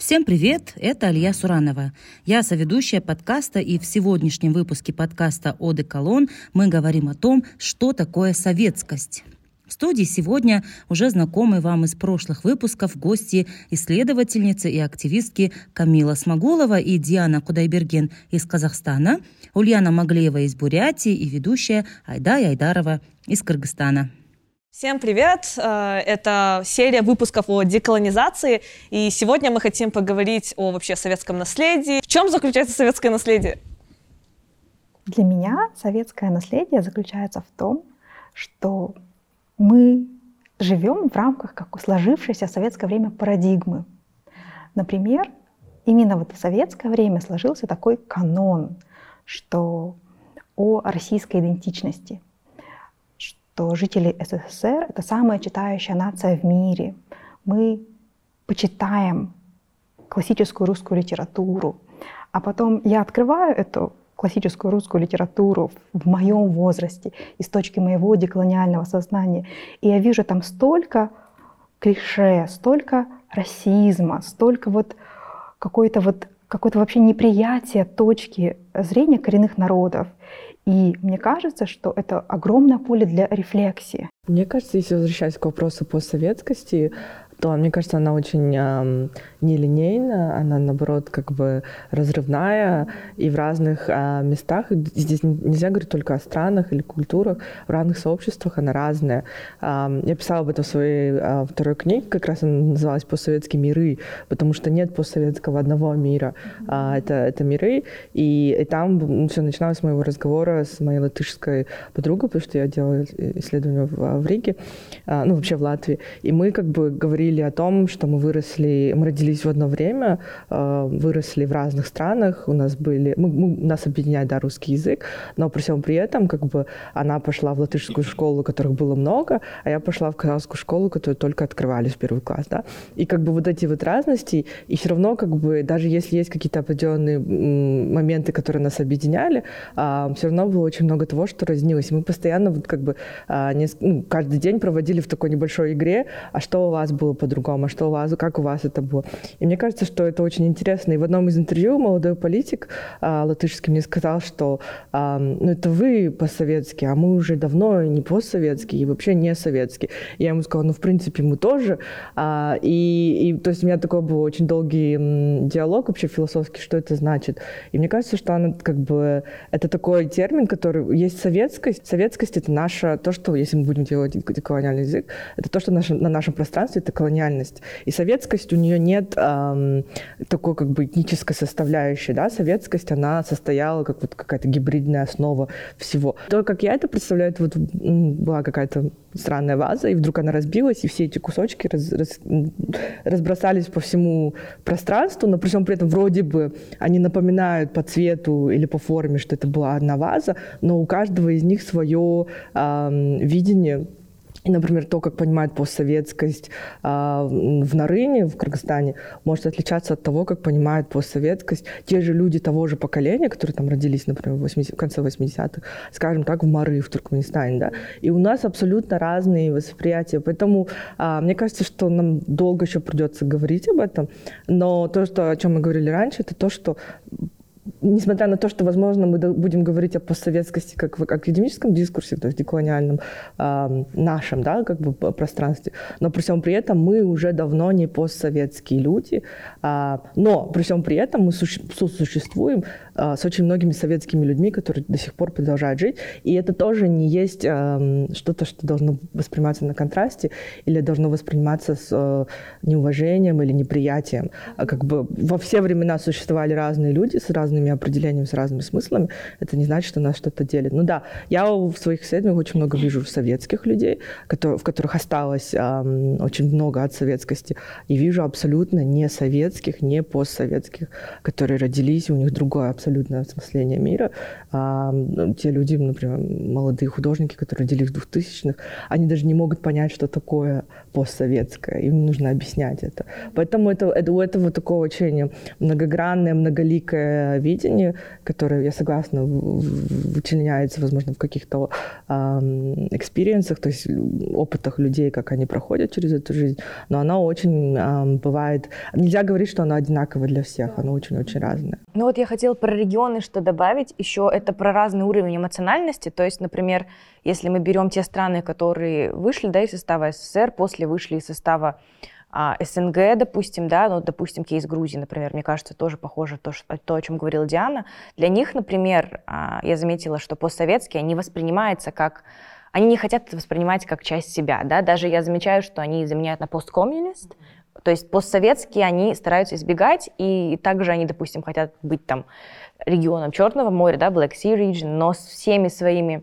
Всем привет, это Алия Суранова. Я соведущая подкаста, и в сегодняшнем выпуске подкаста «Оды колонн» мы говорим о том, что такое советскость. В студии сегодня уже знакомые вам из прошлых выпусков гости исследовательницы и активистки Камила Смогулова и Диана Кудайберген из Казахстана, Ульяна Маглеева из Бурятии и ведущая Айда Айдарова из Кыргызстана. Всем привет! Э, это серия выпусков о деколонизации, и сегодня мы хотим поговорить о вообще советском наследии. В чем заключается советское наследие? Для меня советское наследие заключается в том, что мы живем в рамках как сложившейся в советское время парадигмы. Например, именно вот в советское время сложился такой канон, что о российской идентичности – что жители СССР — это самая читающая нация в мире. Мы почитаем классическую русскую литературу. А потом я открываю эту классическую русскую литературу в моем возрасте, из точки моего деколониального сознания. И я вижу там столько клише, столько расизма, столько вот какой-то вот какое-то вообще неприятие точки зрения коренных народов. И мне кажется, что это огромное поле для рефлексии. Мне кажется, если возвращаясь к вопросу постсоветскости, то, мне кажется, она очень э, нелинейна, она, наоборот, как бы разрывная, и в разных э, местах, здесь нельзя говорить только о странах или культурах, в разных сообществах она разная. Э, я писала об этом в своей э, второй книге, как раз она называлась «Постсоветские миры», потому что нет постсоветского одного мира, э, это, это миры, и, и там все начиналось с моего разговора с моей латышской подругой, потому что я делала исследование в, в Риге, э, ну, вообще в Латвии, и мы как бы говорили говорили о том, что мы выросли, мы родились в одно время, э, выросли в разных странах, у нас были, мы, мы, нас объединяет, да, русский язык, но при всем при этом, как бы, она пошла в латышскую школу, которых было много, а я пошла в казахскую школу, которую только открывались в первый класс, да, и как бы вот эти вот разности, и все равно, как бы, даже если есть какие-то определенные моменты, которые нас объединяли, а, все равно было очень много того, что разнилось, мы постоянно вот как бы а, ну, каждый день проводили в такой небольшой игре, а что у вас было по-другому, а что у вас, как у вас это было. И мне кажется, что это очень интересно. И в одном из интервью молодой политик а, латышский мне сказал, что а, ну это вы постсоветские, а мы уже давно не постсоветские и вообще не советские. И я ему сказала, ну в принципе мы тоже. А, и, и то есть у меня такой был очень долгий диалог вообще философский, что это значит. И мне кажется, что она как бы это такой термин, который есть советскость. Советскость это наша то, что если мы будем делать колониальный язык, это то, что наше, на нашем пространстве это колониальность. И советскость у нее нет эм, такой как бы этнической составляющей, да, советскость, она состояла как вот какая-то гибридная основа всего. То, как я это представляю, это вот была какая-то странная ваза, и вдруг она разбилась, и все эти кусочки раз, раз, разбросались по всему пространству, но при всем при этом вроде бы они напоминают по цвету или по форме, что это была одна ваза, но у каждого из них свое э, видение например, то, как понимают постсоветскость а, в Нарыне, в Кыргызстане, может отличаться от того, как понимают постсоветскость те же люди того же поколения, которые там родились, например, в, 80, в конце 80-х, скажем так, в Мары, в Туркменистане. Да? И у нас абсолютно разные восприятия. Поэтому а, мне кажется, что нам долго еще придется говорить об этом. Но то, что, о чем мы говорили раньше, это то, что несмотря на то, что, возможно, мы будем говорить о постсоветскости как в академическом дискурсе, то есть деколониальном э, нашем, да, как бы пространстве, но при всем при этом мы уже давно не постсоветские люди, э, но при всем при этом мы сосуществуем э, с очень многими советскими людьми, которые до сих пор продолжают жить, и это тоже не есть э, что-то, что должно восприниматься на контрасте или должно восприниматься с э, неуважением или неприятием. Как бы во все времена существовали разные люди с разными определениями, с разными смыслами, это не значит, что нас что-то делит. Ну да, я в своих исследованиях очень много вижу советских людей, в которых осталось эм, очень много от советскости, и вижу абсолютно не советских, не постсоветских, которые родились, у них другое абсолютное осмысление мира. А, те люди, например, молодые художники, которые родились в 2000-х, они даже не могут понять, что такое постсоветское, им нужно объяснять это. Поэтому это, это у этого такого очень многогранное, многоликое видение видение, которое, я согласна, вычленяется, возможно, в каких-то экспириенсах, то есть опытах людей, как они проходят через эту жизнь, но она очень э, бывает... Нельзя говорить, что она одинаковая для всех, она очень-очень разная. Ну вот я хотела про регионы что добавить, еще это про разный уровень эмоциональности, то есть, например, если мы берем те страны, которые вышли да, из состава СССР, после вышли из состава а, СНГ, допустим, да, ну, допустим, кейс Грузии, например, мне кажется, тоже похоже то, что, то о чем говорила Диана. Для них, например, а, я заметила, что постсоветские, они воспринимаются как они не хотят это воспринимать как часть себя, да, даже я замечаю, что они заменяют на посткоммунист, то есть постсоветские они стараются избегать, и также они, допустим, хотят быть там регионом Черного моря, да, Black Sea Region, но с всеми своими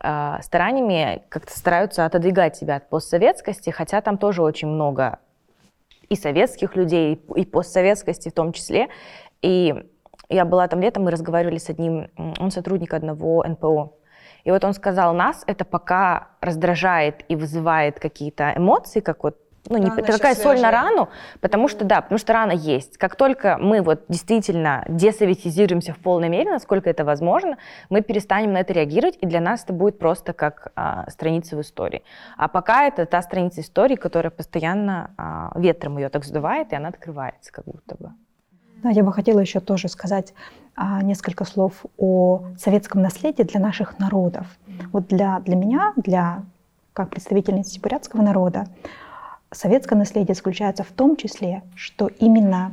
э, стараниями как-то стараются отодвигать себя от постсоветскости, хотя там тоже очень много и советских людей, и постсоветскости в том числе. И я была там летом, мы разговаривали с одним, он сотрудник одного НПО. И вот он сказал, нас это пока раздражает и вызывает какие-то эмоции, как вот ну, не, это какая соль на рану, потому что, да, потому что рана есть. Как только мы вот действительно десоветизируемся в полной мере, насколько это возможно, мы перестанем на это реагировать, и для нас это будет просто как а, страница в истории. А пока это та страница истории, которая постоянно а, ветром ее так сдувает, и она открывается как будто бы. Да, я бы хотела еще тоже сказать а, несколько слов о советском наследии для наших народов. Вот для, для меня, для как представительницы бурятского народа, советское наследие заключается в том числе, что именно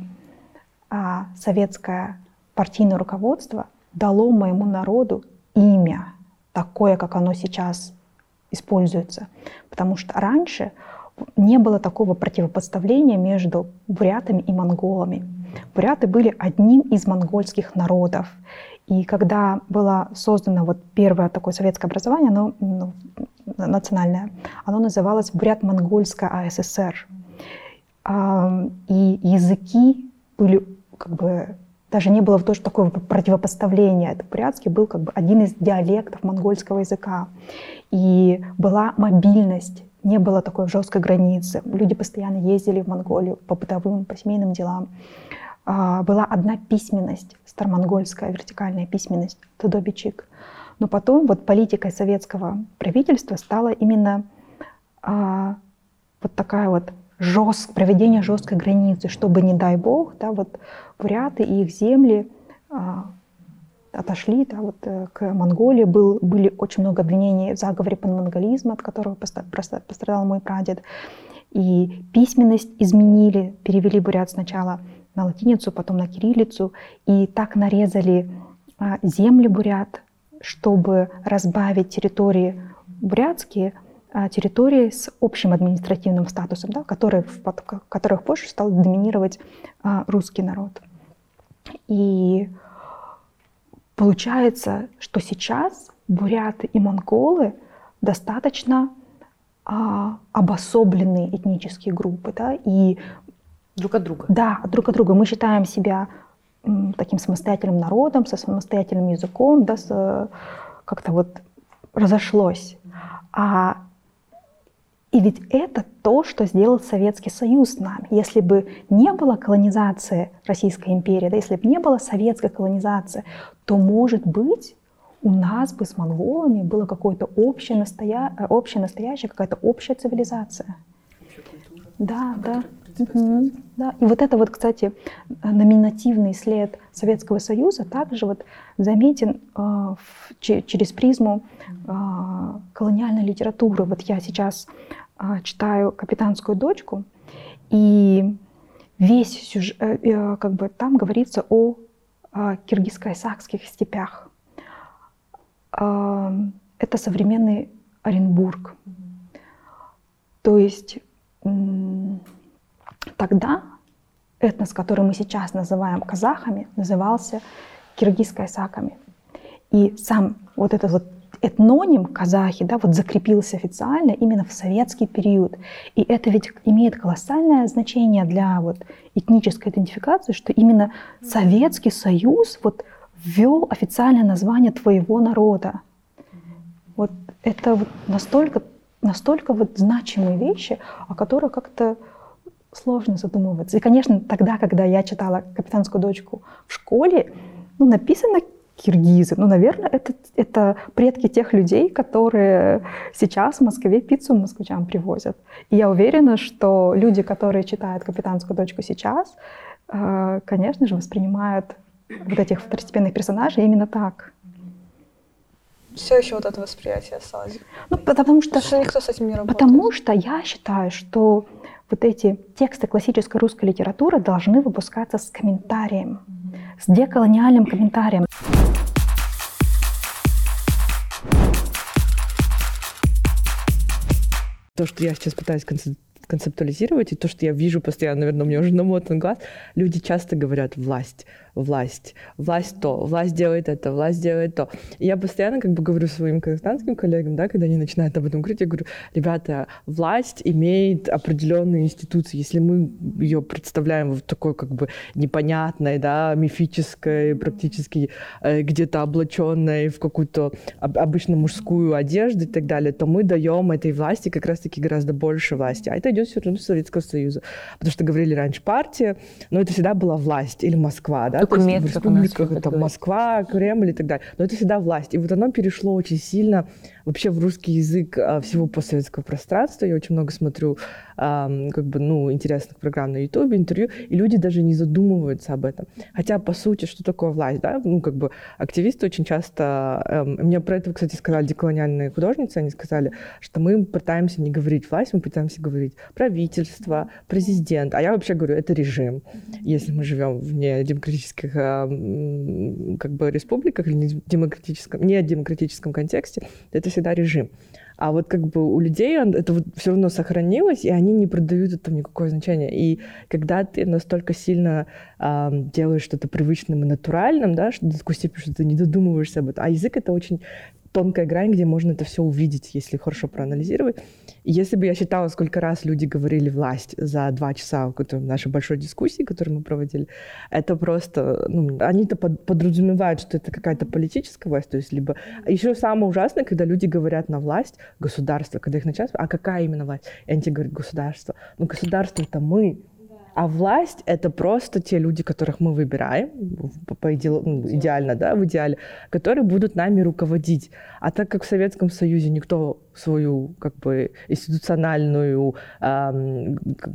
а, советское партийное руководство дало моему народу имя, такое, как оно сейчас используется. Потому что раньше не было такого противопоставления между бурятами и монголами. Буряты были одним из монгольских народов. И когда было создано вот первое такое советское образование, оно ну, национальное, оно называлось Бурят-Монгольская АССР. И языки были как бы даже не было тоже такого противопоставления. Это бурятский был как бы один из диалектов монгольского языка. И была мобильность, не было такой жесткой границы. Люди постоянно ездили в Монголию по бытовым, по семейным делам. А, была одна письменность, старомонгольская вертикальная письменность, Тудобичик. Но потом вот политикой советского правительства стала именно а, вот такая вот жест, проведение жесткой границы, чтобы, не дай бог, да, вот буряты и их земли а, отошли да, вот, э, к Монголии. Был, были очень много обвинений в заговоре панмонголизма, от которого пострадал мой прадед. И письменность изменили, перевели бурят сначала на латиницу, потом на кириллицу. И так нарезали а, земли бурят, чтобы разбавить территории бурятские а, территории с общим административным статусом, да, которые, в которых позже стал доминировать а, русский народ. И получается, что сейчас буряты и монголы достаточно а, обособленные этнические группы, да, и Друг от друга. Да, друг от друга. Мы считаем себя таким самостоятельным народом, со самостоятельным языком, да, как-то вот разошлось. А, и ведь это то, что сделал Советский Союз с нами. Если бы не было колонизации Российской империи, да, если бы не было советской колонизации, то, может быть, у нас бы с монголами было какое-то общее, настоя... общее настоящее, какая-то общая цивилизация. Да, да. Угу, да. И вот это вот, кстати, номинативный след Советского Союза также вот заметен э, в, через призму э, колониальной литературы. Вот я сейчас э, читаю «Капитанскую дочку», и весь сюжет, э, э, как бы там говорится о э, киргизско-исакских степях. Э, это современный Оренбург. То есть Тогда этнос, который мы сейчас называем казахами, назывался киргизско-исаками. И сам вот этот вот этноним казахи, да, вот закрепился официально именно в советский период. И это ведь имеет колоссальное значение для вот этнической идентификации, что именно Советский Союз вот ввел официальное название твоего народа. Вот это вот настолько, настолько вот значимые вещи, о которых как-то сложно задумываться. И, конечно, тогда, когда я читала «Капитанскую дочку» в школе, ну, написано киргизы. Ну, наверное, это, это предки тех людей, которые сейчас в Москве пиццу москвичам привозят. И я уверена, что люди, которые читают «Капитанскую дочку» сейчас, э, конечно же, воспринимают вот этих второстепенных персонажей именно так. Все еще вот это восприятие осталось. Ну, потому что, что никто с этим не работает. Потому что я считаю, что вот эти тексты классической русской литературы должны выпускаться с комментарием, с деколониальным комментарием. То, что я сейчас пытаюсь концептуализировать, и то, что я вижу постоянно, наверное, у меня уже намотан глаз, люди часто говорят «власть» власть, власть то, власть делает это, власть делает то. И я постоянно как бы говорю своим казахстанским коллегам, да, когда они начинают об этом говорить, я говорю, ребята, власть имеет определенные институции. Если мы ее представляем в такой как бы непонятной, да, мифической, практически э, где-то облаченной в какую-то обычно мужскую одежду и так далее, то мы даем этой власти как раз-таки гораздо больше власти. А это идет все равно Советского Союза. Потому что говорили раньше партия, но это всегда была власть или Москва, да, только метр, в республиках, это Москва, Кремль и так далее. Но это всегда власть. И вот оно перешло очень сильно вообще в русский язык а, всего постсоветского пространства. Я очень много смотрю как бы, ну, интересных программ на YouTube, интервью, и люди даже не задумываются об этом. Хотя, по сути, что такое власть, да? Ну, как бы активисты очень часто... Эм, мне про это, кстати, сказали деколониальные художницы, они сказали, что мы пытаемся не говорить власть, мы пытаемся говорить правительство, президент. А я вообще говорю, это режим. Если мы живем в недемократических как бы республиках или не демократическом, не демократическом контексте, это всегда режим. А вот как бы у людей это вот все равно сохранилось, и они не продают этому никакое значение. И когда ты настолько сильно э, делаешь что-то привычным и натуральным, да, что такой степени, что ты не додумываешься об этом. А язык — это очень тонкая грань, где можно это все увидеть, если хорошо проанализировать. И если бы я считала, сколько раз люди говорили «власть» за два часа в нашей большой дискуссии, которую мы проводили, это просто... Ну, они-то под, подразумевают, что это какая-то политическая власть, то есть либо... Еще самое ужасное, когда люди говорят на власть, государство, когда их начальство, а какая именно власть? И они тебе говорят «государство». Ну, государство — это мы, а власть — это просто те люди, которых мы выбираем, по, по иде, ну, идеально, да, в идеале, которые будут нами руководить. А так как в Советском Союзе никто свою как бы институциональную э,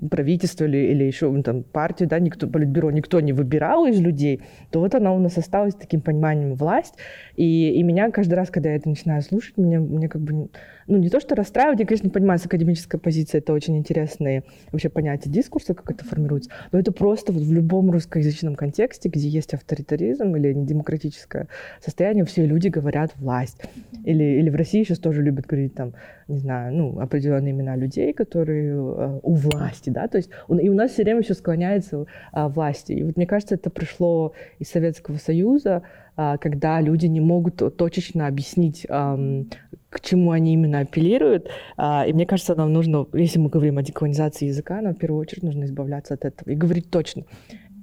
правительство или, или еще ну, там, партию, да, никто, политбюро никто не выбирал из людей, то вот она у нас осталась таким пониманием власть. И, и меня каждый раз, когда я это начинаю слушать, меня, мне как бы ну, не то, что расстраивает, я, конечно, понимаю, с академической позиции это очень интересные вообще понятия дискурса, как это формируется, но это просто вот в любом русскоязычном контексте, где есть авторитаризм или демократическое состояние, все люди говорят власть. Или, или в России сейчас тоже любят говорить там, не знаю, ну, определенные имена людей, которые э, у власти, да, то есть и у нас все время все склоняется э, власти. И вот мне кажется, это пришло из Советского Союза, э, когда люди не могут точечно объяснить, э, к чему они именно апеллируют. Э, и мне кажется, нам нужно, если мы говорим о деколонизации языка, нам в первую очередь нужно избавляться от этого и говорить точно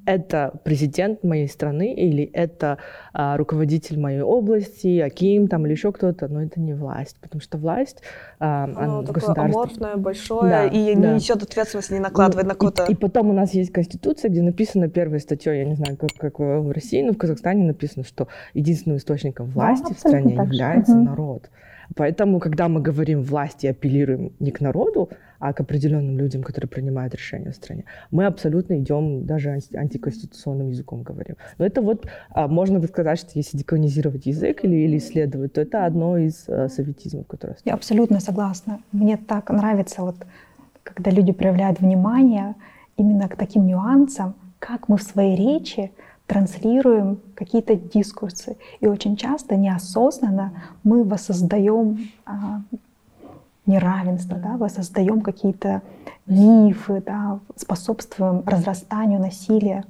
это президент моей страны или это а, руководитель моей области, Аким там или еще кто-то, но это не власть, потому что власть а, Оно такое государство... аморфное, большое да, и да. не несет ответственности, не накладывает ну, на кого-то. И, и потом у нас есть конституция, где написано первой статьей, я не знаю, как, как в России, но в Казахстане написано, что единственным источником власти да, в стране является угу. народ. Поэтому, когда мы говорим власти и апеллируем не к народу, а к определенным людям, которые принимают решения в стране, мы абсолютно идем даже анти- антиконституционным языком говорим. Но это вот, а, можно сказать, что если деколонизировать язык или, или исследовать, то это одно из а, советизмов, которое... Я абсолютно согласна. Мне так нравится, вот, когда люди проявляют внимание именно к таким нюансам, как мы в своей речи транслируем какие-то дискурсы. И очень часто неосознанно мы воссоздаем а, неравенство, да, воссоздаем какие-то мифы, да, способствуем разрастанию насилия.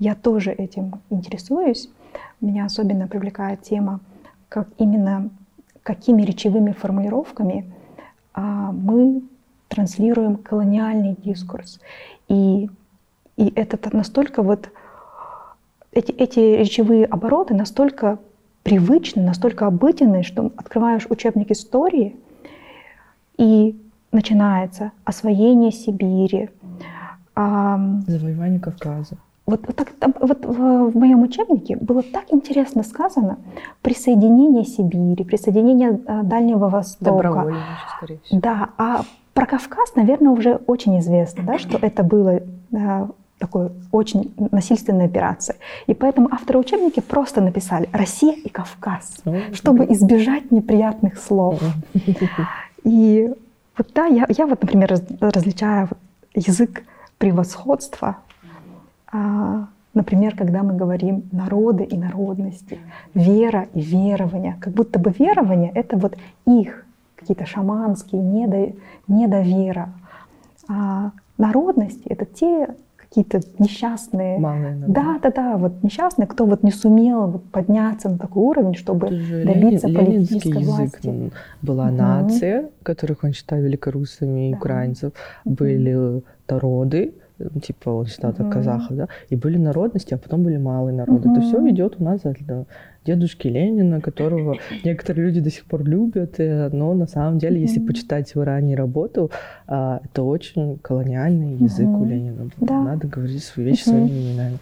Я тоже этим интересуюсь. Меня особенно привлекает тема, как именно какими речевыми формулировками а, мы транслируем колониальный дискурс. И, и это настолько вот эти, эти речевые обороты настолько привычны, настолько обыденны, что открываешь учебник истории, и начинается освоение Сибири. Завоевание Кавказа. вот, вот, так, вот в, в моем учебнике было так интересно сказано присоединение Сибири, присоединение а, Дальнего Востока. Добровольно, скорее всего. Да, а про Кавказ, наверное, уже очень известно, да, что это было а, такой очень насильственной операцией. И поэтому авторы учебники просто написали «Россия и Кавказ», чтобы избежать неприятных слов. И вот да, я, я вот, например, раз, различаю язык превосходства а, например, когда мы говорим народы и народности, вера и верование, как будто бы верование — это вот их какие-то шаманские недо, недовера. А народности — это те какие-то несчастные, Малые да, да, да, вот несчастные, кто вот не сумел вот подняться на такой уровень, чтобы добиться Ленин, политической язык. власти. Была угу. нация, которых он считал великорусами и украинцев, угу. были народы, типа он считал так казахов, да, и были народности, а потом были малые народы. Это все идет у нас от дедушки Ленина, которого некоторые люди до сих пор любят, э, но на самом деле, если почитать его раннюю работу, а, это очень колониальный язык у Ленина. Да. Надо говорить свои вещи своими именами.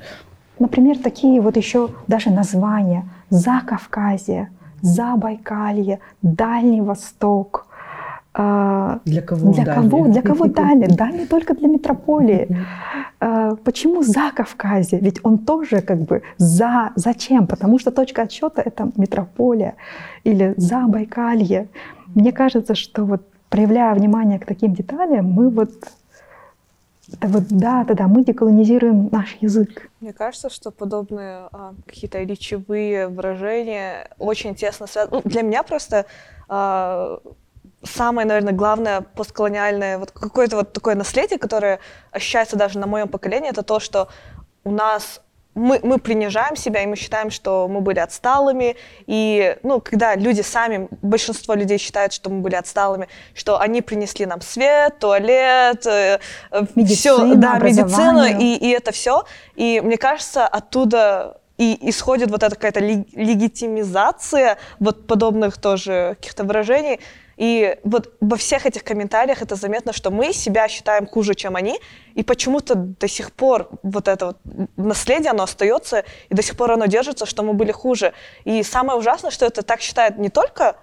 Например, такие вот еще даже названия: за Кавказье, за Байкалье, Дальний Восток, для кого для дали? кого для кого дали дали только для метрополии а, почему за Кавказе ведь он тоже как бы за зачем потому что точка отсчета это метрополия или за Байкалье мне кажется что вот проявляя внимание к таким деталям мы вот это вот да, да, да, мы деколонизируем наш язык. Мне кажется, что подобные а, какие-то речевые выражения очень тесно связаны. Ну, для меня просто а, самое, наверное, главное постколониальное, вот какое-то вот такое наследие, которое ощущается даже на моем поколении, это то, что у нас мы, мы принижаем себя, и мы считаем, что мы были отсталыми. И, ну, когда люди сами, большинство людей считают, что мы были отсталыми, что они принесли нам свет, туалет, э, медицину, все, да, медицину, и, и это все. И мне кажется, оттуда и исходит вот эта какая-то легитимизация вот подобных тоже каких-то выражений, и вот во всех этих комментариях это заметно, что мы себя считаем хуже, чем они, и почему-то до сих пор вот это вот наследие, оно остается, и до сих пор оно держится, что мы были хуже. И самое ужасное, что это так считают не только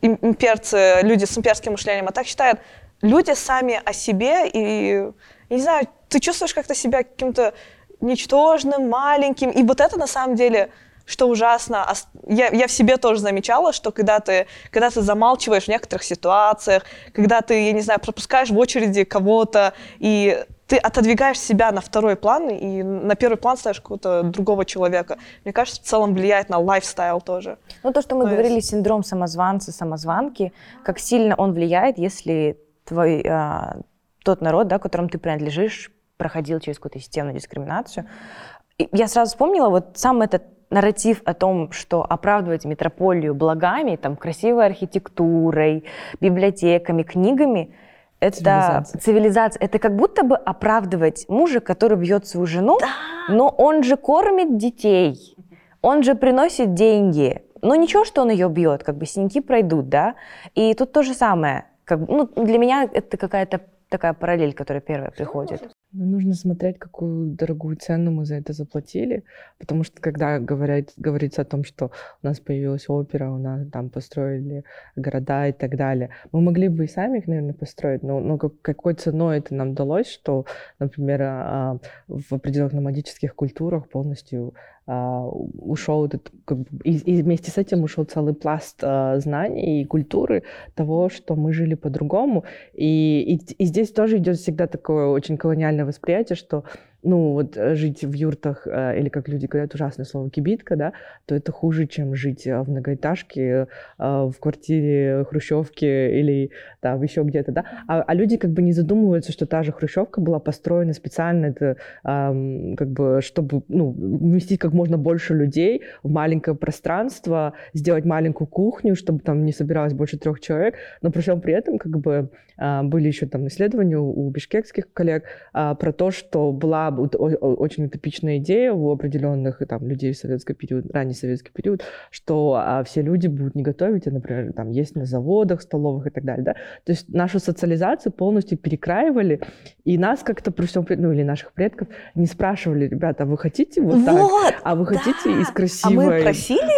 имперцы, люди с имперским мышлением, а так считают люди сами о себе, и, не знаю, ты чувствуешь как-то себя каким-то ничтожным, маленьким, и вот это на самом деле что ужасно. Я, я в себе тоже замечала, что когда ты, когда ты замалчиваешь в некоторых ситуациях, когда ты, я не знаю, пропускаешь в очереди кого-то, и ты отодвигаешь себя на второй план, и на первый план ставишь какого-то другого человека. Мне кажется, в целом влияет на лайфстайл тоже. Ну, то, что мы то говорили, есть... синдром самозванца, самозванки, как сильно он влияет, если твой, а, тот народ, да, которому ты принадлежишь, проходил через какую-то системную дискриминацию. И я сразу вспомнила вот сам этот нарратив о том, что оправдывать метрополию благами, там, красивой архитектурой, библиотеками, книгами, это цивилизация. цивилизация. Это как будто бы оправдывать мужа, который бьет свою жену, да. но он же кормит детей, он же приносит деньги. Но ничего, что он ее бьет, как бы синяки пройдут, да. И тут то же самое. Как, ну, для меня это какая-то такая параллель, которая первая приходит. Ну, нужно смотреть, какую дорогую цену мы за это заплатили, потому что когда говорят, говорится о том, что у нас появилась опера, у нас там построили города и так далее, мы могли бы и сами их, наверное, построить, но, но какой ценой это нам удалось, что, например, а, в определенных номадических культурах полностью а, ушел этот, как бы, и, и вместе с этим ушел целый пласт а, знаний и культуры того, что мы жили по-другому. И, и, и здесь тоже идет всегда такое очень колониальное восприятие, что ну, вот э, жить в юртах, э, или, как люди говорят, ужасное слово кибитка, да, то это хуже, чем жить э, в многоэтажке, в квартире хрущевки или там еще где-то, да. А, а люди как бы не задумываются, что та же хрущевка была построена специально, это как бы, чтобы, ну, вместить как можно больше людей в маленькое пространство, сделать маленькую кухню, чтобы там не собиралось больше трех человек, но при всем при этом как бы были еще там исследования у бишкекских коллег про то, что была очень утопичная идея у определенных там, людей в советский период, ранний советский период, что а, все люди будут не готовить, а, например, там, есть на заводах, столовых и так далее. Да? То есть нашу социализацию полностью перекраивали, и нас как-то при всем, ну или наших предков, не спрашивали, ребята, а вы хотите вот, вот так? А вы да. хотите из красивой, а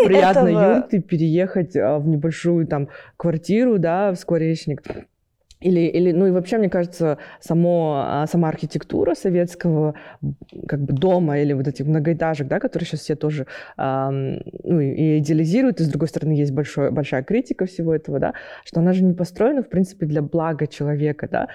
приятной этого? юрты переехать а, в небольшую там квартиру, да, в скворечник? Или, или, ну и вообще, мне кажется, само, а, сама архитектура советского как бы дома или вот этих многоэтажек, да, которые сейчас все тоже эм, ну, и идеализируют, и с другой стороны есть большой, большая критика всего этого, да, что она же не построена, в принципе, для блага человека, да,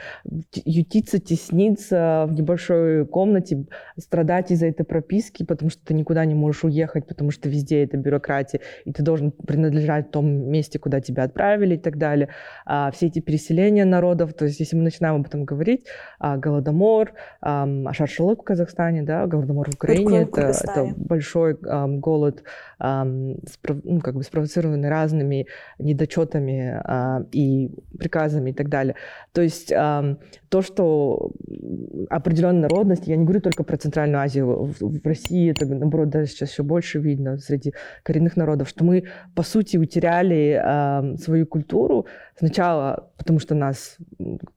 ютиться, тесниться в небольшой комнате, страдать из-за этой прописки, потому что ты никуда не можешь уехать, потому что везде это бюрократия, и ты должен принадлежать в том месте, куда тебя отправили и так далее. А все эти переселения народов. То есть если мы начинаем об этом говорить, а, Голодомор, а, Ашаршалык в Казахстане, да, Голодомор в Украине, это, это большой а, голод, а, спров, ну, как бы спровоцированный разными недочетами а, и приказами и так далее. То есть а, то, что определенная народность, я не говорю только про Центральную Азию, в, России это, наоборот, даже сейчас еще больше видно среди коренных народов, что мы, по сути, утеряли а, свою культуру сначала, потому что нас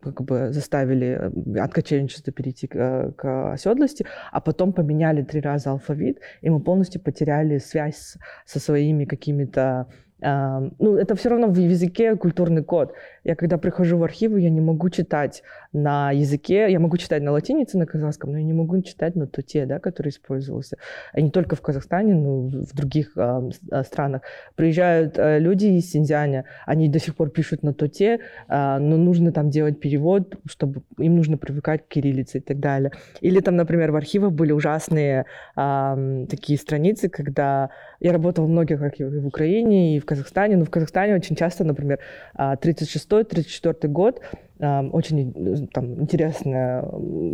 как бы заставили э, от кочевничества перейти к, э, к оседлости, а потом поменяли три раза алфавит, и мы полностью потеряли связь со своими какими-то ну, это все равно в языке культурный код. Я когда прихожу в архивы, я не могу читать на языке, я могу читать на латинице, на казахском, но я не могу читать на туте, да, который использовался. И не только в Казахстане, но и в других э, странах. Приезжают э, люди из Синьцзяня, они до сих пор пишут на туте, э, но нужно там делать перевод, чтобы им нужно привыкать к кириллице и так далее. Или там, например, в архивах были ужасные э, такие страницы, когда я работала в многих архивах и в Украине, и в Казахстане, но в Казахстане очень часто, например, 36-34 а, год, очень э, там, интересное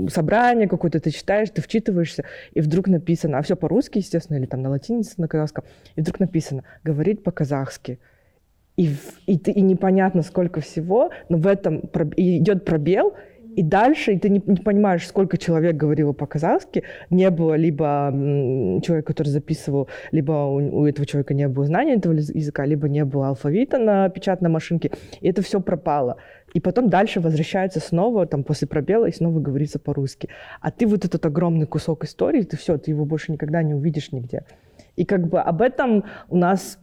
собрание какое-то ты читаешь, ты вчитываешься, и вдруг написано, а все по-русски, естественно, или там на латинице, на казахском, и вдруг написано «говорит по-казахски». И, и, и непонятно сколько всего, но в этом идет пробел, и дальше, и ты не, не понимаешь, сколько человек говорило по-казахски, не было либо человека, который записывал, либо у, у этого человека не было знания этого языка, либо не было алфавита на печатной машинке, и это все пропало. И потом дальше возвращается снова, там, после пробела, и снова говорится по-русски. А ты вот этот огромный кусок истории, ты все, ты его больше никогда не увидишь нигде. И как бы об этом у нас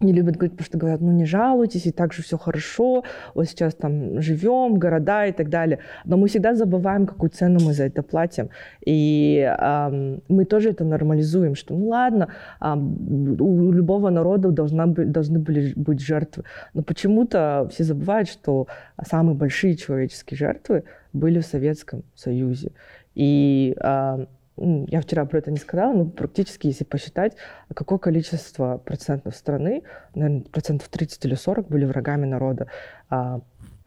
не любят говорить, потому что говорят, ну не жалуйтесь, и так же все хорошо, вот сейчас там живем, города и так далее. Но мы всегда забываем, какую цену мы за это платим. И эм, мы тоже это нормализуем, что ну ладно, эм, у любого народа должна быть, должны были быть жертвы. Но почему-то все забывают, что самые большие человеческие жертвы были в Советском Союзе. И э, я вчера про это не сказала, но практически, если посчитать, какое количество процентов страны, наверное, процентов 30 или 40 были врагами народа.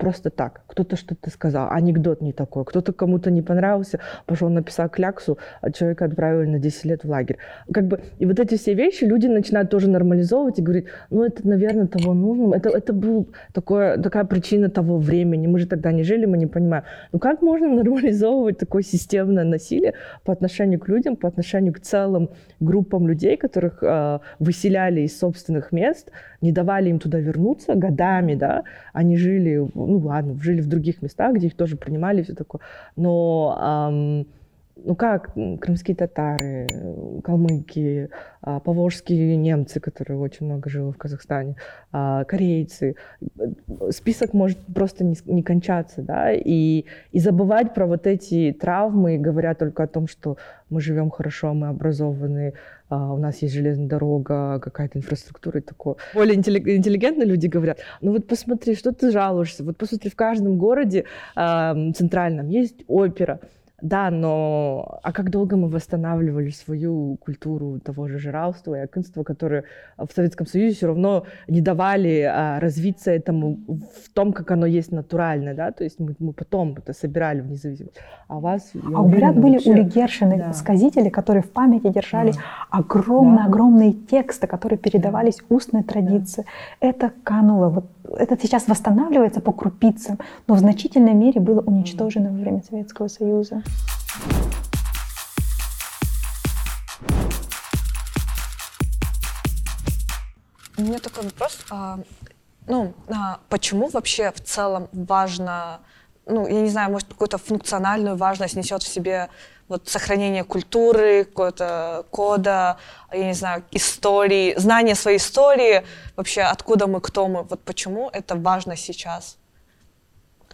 Просто так. Кто-то что-то сказал, анекдот не такой, кто-то кому-то не понравился, пошел написал кляксу, а человека отправили на 10 лет в лагерь. Как бы, и вот эти все вещи люди начинают тоже нормализовывать и говорить, ну это, наверное, того нужно, это, это была такая причина того времени, мы же тогда не жили, мы не понимаем. Ну как можно нормализовывать такое системное насилие по отношению к людям, по отношению к целым группам людей, которых э, выселяли из собственных мест, не давали им туда вернуться годами, да, они жили ну ладно, жили в других местах, где их тоже принимали, все такое. Но эм, ну как, крымские татары, калмыки, а, поволжские немцы, которые очень много живут в Казахстане, а, корейцы. Список может просто не, не кончаться, да, и, и забывать про вот эти травмы, говоря только о том, что мы живем хорошо, мы образованы, а, у нас есть железная дорога, какая-то инфраструктура и такое. Более интеллигентные люди говорят, ну вот посмотри, что ты жалуешься, вот посмотри, в каждом городе центральном есть опера, да, но а как долго мы восстанавливали свою культуру того же жиралства и акинства, которые в Советском Союзе все равно не давали а, развиться этому в том, как оно есть натурально, да, то есть мы, мы потом это собирали в независимости. А у вас... А у ребят были вообще... улигершины, да. сказители, которые в памяти держали да. огромные-огромные да. тексты, которые передавались устной традиции. Да. Это кануло, вот это сейчас восстанавливается по крупицам, но в значительной мере было уничтожено во время Советского Союза. У меня такой вопрос. А, ну, а почему вообще в целом важно, ну, я не знаю, может, какую-то функциональную важность несет в себе вот сохранение культуры, какого-то кода, я не знаю, истории, знание своей истории, вообще откуда мы, кто мы, вот почему это важно сейчас?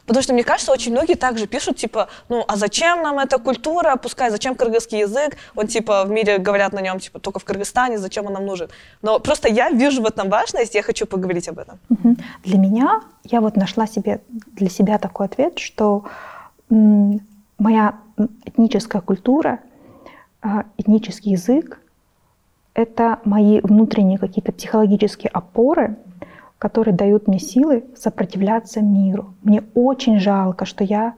Потому что, мне кажется, очень многие также пишут, типа, ну, а зачем нам эта культура, пускай, зачем кыргызский язык, он, типа, в мире говорят на нем, типа, только в Кыргызстане, зачем он нам нужен. Но просто я вижу в этом важность, я хочу поговорить об этом. Для меня, я вот нашла себе, для себя такой ответ, что моя этническая культура, а, этнический язык — это мои внутренние какие-то психологические опоры, которые дают мне силы сопротивляться миру. Мне очень жалко, что я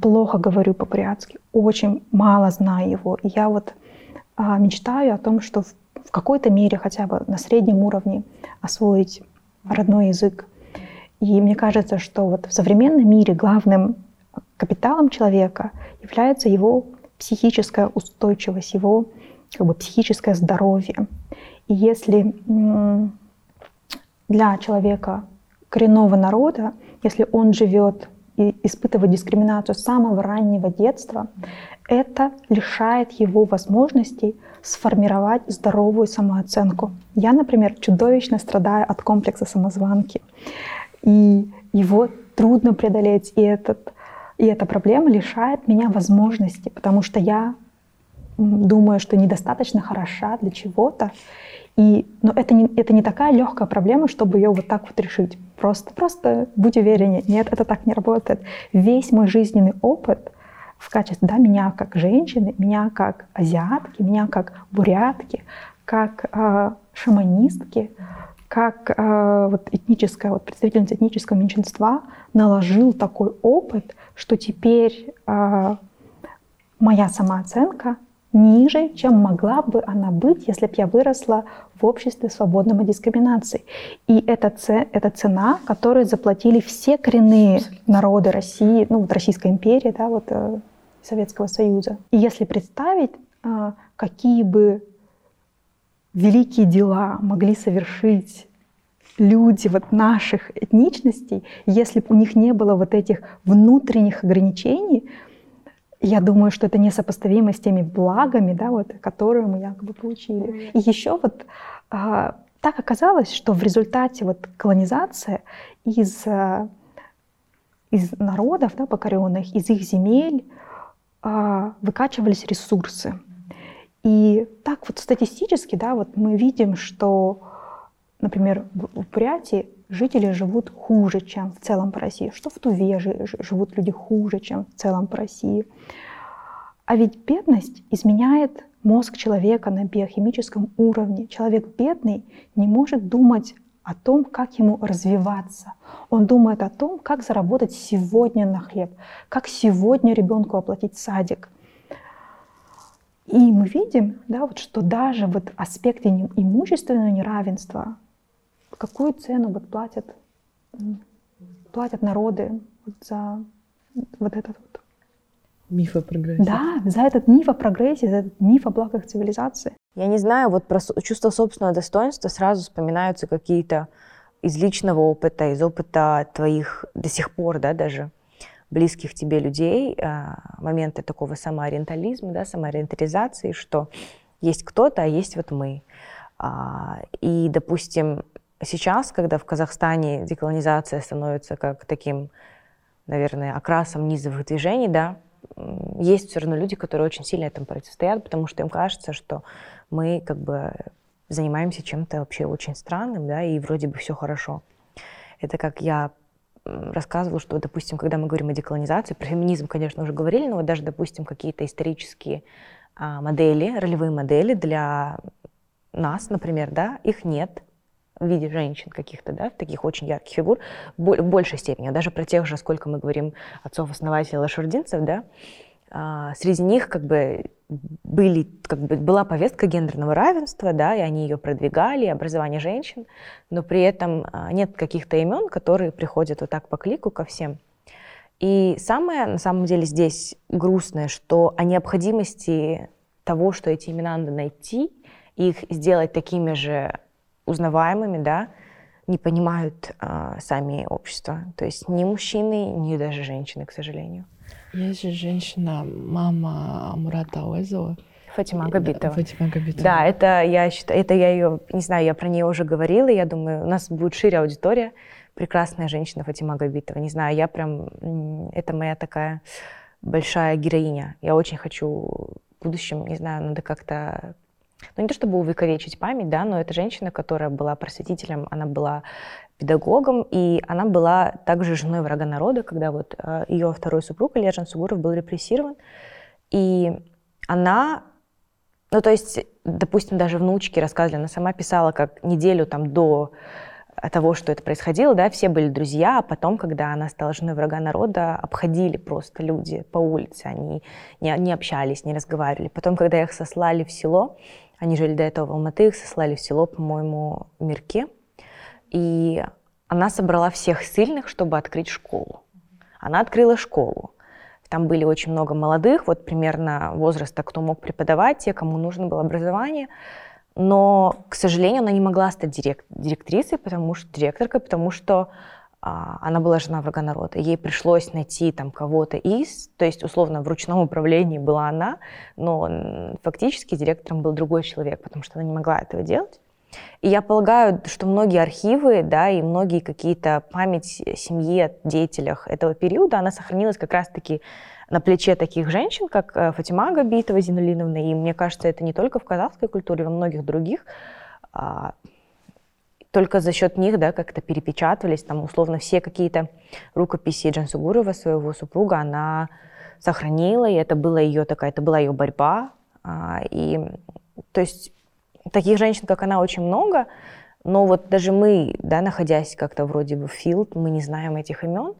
плохо говорю по-бурятски, очень мало знаю его. И я вот а, мечтаю о том, что в, в какой-то мере хотя бы на среднем уровне освоить родной язык. И мне кажется, что вот в современном мире главным капиталом человека является его психическая устойчивость, его как бы, психическое здоровье. И если для человека коренного народа, если он живет и испытывает дискриминацию с самого раннего детства, это лишает его возможностей сформировать здоровую самооценку. Я, например, чудовищно страдаю от комплекса самозванки. И его трудно преодолеть. И, этот, и эта проблема лишает меня возможности, потому что я думаю, что недостаточно хороша для чего-то. И, но это не, это не такая легкая проблема, чтобы ее вот так вот решить. Просто, просто будь увереннее. Нет, это так не работает. Весь мой жизненный опыт в качестве да, меня как женщины, меня как азиатки, меня как бурятки, как э, шаманистки, как э, вот этническая, вот представительница этнического меньшинства наложил такой опыт, что теперь э, моя самооценка ниже, чем могла бы она быть, если бы я выросла в обществе свободном от дискриминации. И это, это цена, которую заплатили все коренные народы России, ну вот Российской империи, да, вот э, Советского Союза. И если представить, э, какие бы великие дела могли совершить люди вот наших этничностей, если бы у них не было вот этих внутренних ограничений, я думаю, что это несопоставимо с теми благами, да, вот, которые мы якобы получили. И еще вот а, так оказалось, что в результате вот колонизации из, а, из народов да, покоренных, из их земель а, выкачивались ресурсы. И так вот статистически, да, вот мы видим, что, например, в Бурятии жители живут хуже, чем в целом по России, что в Туве живут люди хуже, чем в целом по России. А ведь бедность изменяет мозг человека на биохимическом уровне. Человек бедный не может думать о том, как ему развиваться. Он думает о том, как заработать сегодня на хлеб, как сегодня ребенку оплатить садик. И мы видим, да, вот, что даже вот аспекте имущественного неравенства какую цену вот платят, платят народы вот за вот этот вот Миф о прогрессе. Да, за этот миф о прогрессе, за этот миф о благах цивилизации. Я не знаю, вот про чувство собственного достоинства сразу вспоминаются какие-то из личного опыта, из опыта твоих до сих пор, да, даже близких тебе людей, а, моменты такого самоориентализма, да, самоориентализации, что есть кто-то, а есть вот мы. А, и, допустим, сейчас, когда в Казахстане деколонизация становится как таким, наверное, окрасом низовых движений, да, есть все равно люди, которые очень сильно этому противостоят, потому что им кажется, что мы как бы занимаемся чем-то вообще очень странным, да, и вроде бы все хорошо. Это как я рассказывала, что, допустим, когда мы говорим о деколонизации, про феминизм, конечно, уже говорили, но вот даже, допустим, какие-то исторические а, модели, ролевые модели для нас, например, да, их нет в виде женщин каких-то, да, таких очень ярких фигур, в большей степени. Даже про тех же, сколько мы говорим отцов-основателей лошадинцев, да, а, среди них как бы были, как бы была повестка гендерного равенства, да, и они ее продвигали, образование женщин, но при этом а, нет каких-то имен, которые приходят вот так по клику ко всем. И самое, на самом деле, здесь грустное, что о необходимости того, что эти имена надо найти, их сделать такими же узнаваемыми, да, не понимают а, сами общество. То есть ни мужчины, ни даже женщины, к сожалению. Есть же женщина, мама Мурата Ауэзова. Фатима Габитова. Фатима Габитова. Да, это я считаю, это я ее, не знаю, я про нее уже говорила, я думаю, у нас будет шире аудитория. Прекрасная женщина Фатима Габитова. Не знаю, я прям, это моя такая большая героиня. Я очень хочу в будущем, не знаю, надо как-то ну не то чтобы увековечить память, да, но это женщина, которая была просветителем, она была педагогом, и она была также женой врага народа, когда вот э, ее второй супруг Олежан Сугуров был репрессирован, и она, ну то есть, допустим, даже внучки рассказывали, она сама писала, как неделю там до того, что это происходило, да, все были друзья, а потом, когда она стала женой врага народа, обходили просто люди по улице, они не, не общались, не разговаривали. Потом, когда их сослали в село, они жили до этого в Алматы, их сослали в село, по-моему, Мирке, и она собрала всех сильных, чтобы открыть школу. Она открыла школу. Там были очень много молодых, вот примерно возраста, кто мог преподавать, те, кому нужно было образование. Но, к сожалению, она не могла стать директ, директрисой, потому что директоркой, потому что а, она была жена врага народа. Ей пришлось найти там кого-то из, то есть условно в ручном управлении была она, но фактически директором был другой человек, потому что она не могла этого делать. И я полагаю, что многие архивы, да, и многие какие-то память семье, деятелях этого периода, она сохранилась как раз-таки на плече таких женщин, как э, Фатима Габитова, Зинулиновна, и мне кажется, это не только в казахской культуре, во многих других, а, только за счет них, да, как-то перепечатывались, там, условно, все какие-то рукописи Джансугурова, своего супруга, она сохранила, и это была ее такая, это была ее борьба, а, и, то есть, таких женщин, как она, очень много, но вот даже мы, да, находясь как-то вроде бы в филд, мы не знаем этих имен,